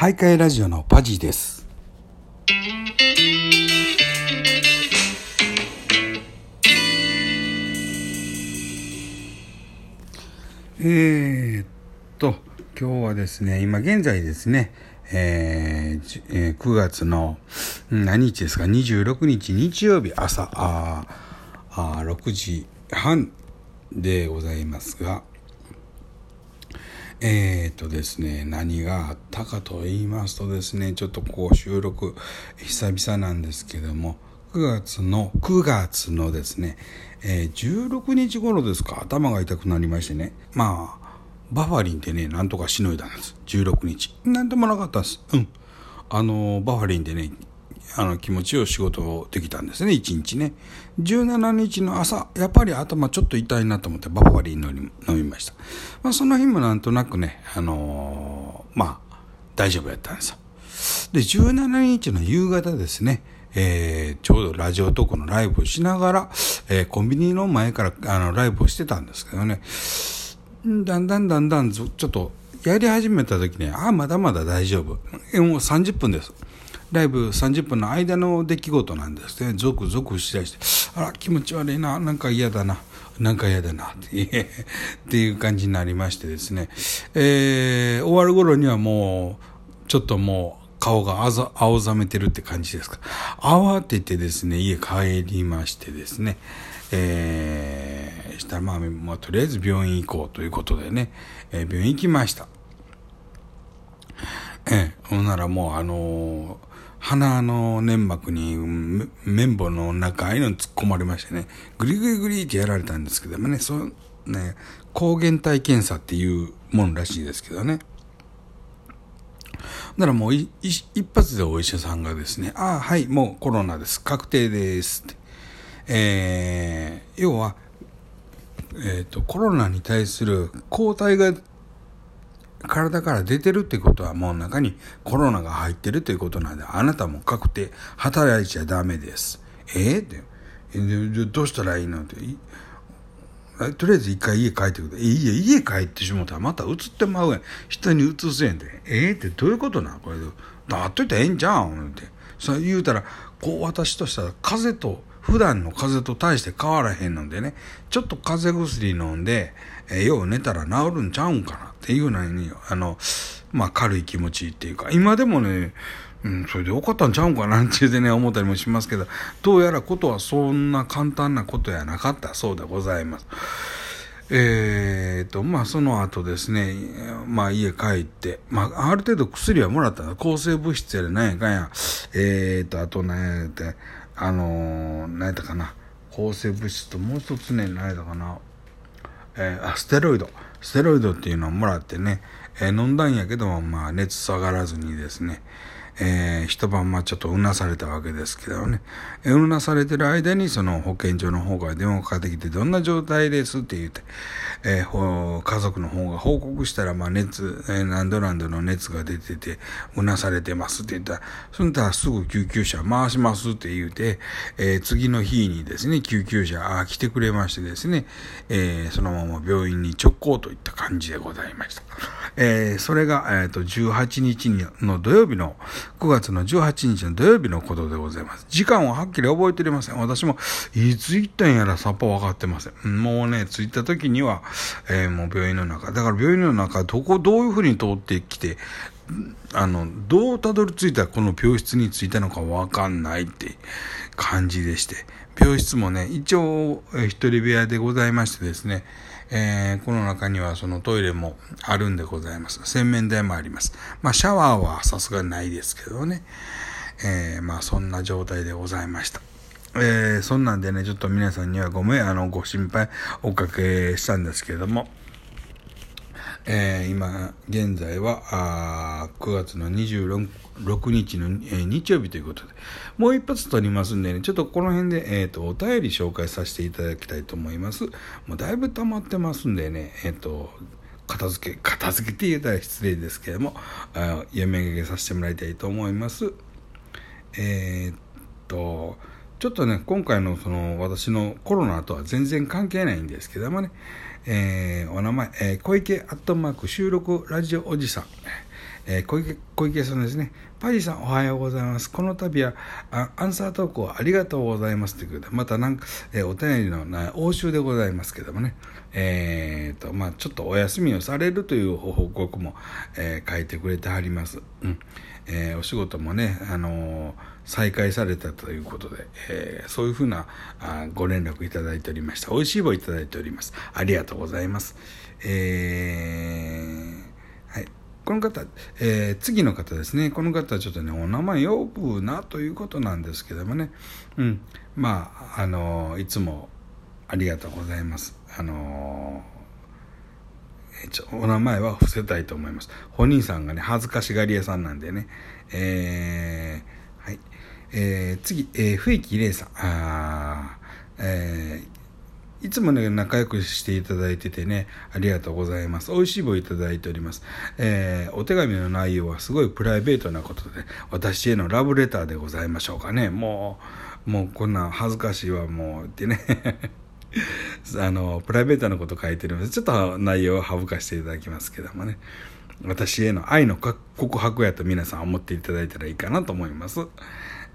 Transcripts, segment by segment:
徘徊ラジオのパジーです。えー、っと、今日はですね、今現在ですね、えーえー9月の何日ですか、26日日曜日朝、ああ6時半でございますが、えー、とですね、何があったかと言いますとですね、ちょっとこう収録久々なんですけども、9月の、9月のですね、えー16日頃ですか、頭が痛くなりましてね、まあ、バファリンでね、なんとかしのいだんです。16日。なんでもなかったです。うん。あの、バファリンでね、あの気持ちよい仕事できたんですね、1日ね。17日の朝、やっぱり頭ちょっと痛いなと思ってバファリン飲みました。まあ、その日もなんとなくね、あのーまあ、大丈夫やったんですよ。で、17日の夕方ですね、えーちょうどラジオトークのライブをしながら、えーコンビニの前からあのライブをしてたんですけどね、だんだんだんだんちょっとやり始めた時に、ああ、まだまだ大丈夫。もう30分です。ライブ30分の間の出来事なんですね。ゾクゾクしだして、あら、気持ち悪いな、なんか嫌だな、なんか嫌だな、って いう感じになりましてですね。えー終わる頃にはもう、ちょっともう、顔が青ざめてるって感じですか。慌ててですね、家帰りましてですね、えー、したらまあ、まあ、とりあえず病院行こうということでね、えー病院行きました。ええ、ほんならもうあのー鼻の粘膜に綿棒の中ああいうのに突っ込まれましてね、グリグリグリってやられたんですけどもね、そう、ね、抗原体検査っていうものらしいですけどね。だからもういい一発でお医者さんがですね、ああ、はい、もうコロナです。確定ですって。えー、要は、えっ、と、コロナに対する抗体が体から出てるってことはもう中にコロナが入ってるということなんで、あなたも確定、働いちゃダメです。え？ー、って。えどうしたらいいの？って。とりあえず一回家帰ってくれ。いや、家帰ってしもたらまた移ってまうやん。人に移すやんで。え？ー、ってどういうことなこれで。だっといたらええんじゃん？って。そう言うたら、こう私としたら風邪と、普段の風邪と大して変わらへんのでね、ちょっと風邪薬飲んで、えーよう寝たら治るんちゃうんかなっていうのに、あの、まあ軽い気持ちっていうか、今でもね、うん、それでよかったんちゃうんかなってでね、思ったりもしますけど、どうやらことはそんな簡単なことやなかったそうでございます。えーと、まあその後ですね、まあ家帰って、まあある程度薬はもらったの。抗生物質やで何やかんや、えーと、あと何やって、あのー、何やったかな、抗生物質ともう一つね、何やったかな、えーあステロイド。ステロイドっていうのをもらってね、えー飲んだんやけどまあ熱下がらずにですね、えー一晩まあちょっとうなされたわけですけどね、えーうなされてる間にその保健所の方から電話かかってきてどんな状態ですって言って、えー家族の方が報告したらまあ熱、えー何度何度の熱が出ててうなされてますって言ったらそんたらすぐ救急車回しますって言うて、えー次の日にですね救急車あ来てくれましてですね、えーそのまま病院に直行といった感じでございました。えーそれが、えー、と18日にの土曜日の9月の18日の土曜日のことでございます。時間ははっきり覚えておりません。私もいつ行ったんやらさっぱ分かってません。うんもうね、着いた時には、えーもう病院の中。だから病院の中、どこ、どういうふうに通ってきて、あの、どうたどり着いたらこの病室に着いたのかわかんないって感じでして、病室もね、一応、えー一人部屋でございましてですね、えーこの中にはそのトイレもあるんでございます。洗面台もあります。まあ、シャワーはさすがにないですけどね、えーまあ、そんな状態でございました。えーそんなんでね、ちょっと皆さんにはごめん、あの、ご心配おかけしたんですけれども、えー今現在はあ9月の26日の、えー日曜日ということでもう一発撮りますんでねちょっとこの辺で、えー、とお便り紹介させていただきたいと思います。もうだいぶ溜まってますんでねえっ、と片付け片付けって言えたら失礼ですけれどもあ読み上げさせてもらいたいと思います。えっとちょっとね、今回のその私のコロナとは全然関係ないんですけどもね、えーお名前、えー小池アットマーク収録ラジオおじさん、え、小池小池さんですね。パジさんおはようございます。この度はアンサー投稿ありがとうございますということで、またなんか、え、お便りのな応酬でございますけどもね、えーと、まあちょっとお休みをされるという報告も、えー、書いてくれてはります。うん。えー、お仕事もね、あのー、再開されたということで、え、そういうふうなあご連絡いただいておりました。美味しい棒いただいております。ありがとうございます。えー、この方、えー、次の方ですね。この方はちょっとね、お名前呼ぶなということなんですけどもね。うん。まあ、あのいつもありがとうございます。あのお名前は伏せたいと思います。本人さんがね、恥ずかしがり屋さんなんでね。えー、はい。えー、次、えー、笛木玲さん。あえー、いつもね、仲良くしていただいててね、ありがとうございます。美味しい棒いただいております。えー、お手紙の内容はすごいプライベートなことで、私へのラブレターでございましょうかね。もう、もうこんな恥ずかしいわ、もう、ってね。あの、プライベートなこと書いてるので、ちょっと内容を省かせていただきますけどもね。私への愛の告白やと皆さん思っていただいたらいいかなと思います。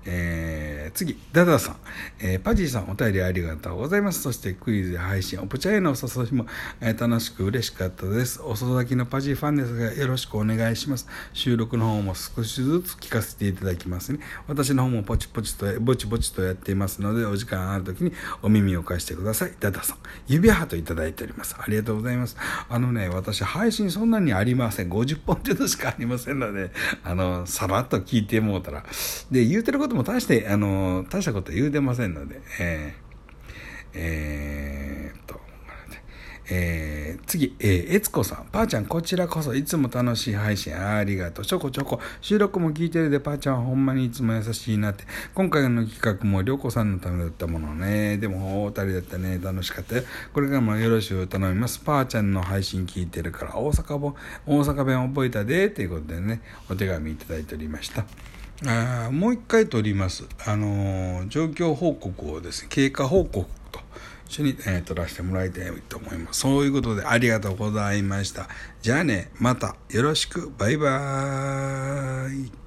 えー、次、ダダさん。えー、パジーさん、お便りありがとうございます。そしてクイズ配信、おぽちゃへのお誘いも、えー、楽しく嬉しかったです。遅咲きのパジーファンですが、よろしくお願いします。収録の方も少しずつ聞かせていただきますね。私の方もポチポチと、ぼちぼちとやっていますので、お時間ある時にお耳を貸してください。ダダさん。指ハートいただいております。ありがとうございます。あのね、私、配信そんなにありません。50本程度しかありませんので、あの、さらっと聞いてもうたら。で、言うてることも大して、あの、大したこと言うてませんので、えー、えー、っと、えー、次、えー、えつこさん。ぱーちゃん、こちらこそいつも楽しい配信ありがとう。ちょこちょこ。収録も聞いてるで、ぱーちゃんはほんまにいつも優しいなって。今回の企画もりょうこさんのためだったものね。でも、お二人だったね。楽しかったよ。これからもよろしく頼みます。ぱーちゃんの配信聞いてるから、大阪弁、大阪弁覚えたで、ということでね、お手紙いただいておりました。あもう一回取ります。あの状況報告をですね、経過報告と一緒に、えー、取らせてもらいたいと思います。そういうことでありがとうございました。じゃあね、またよろしく。バイバーイ。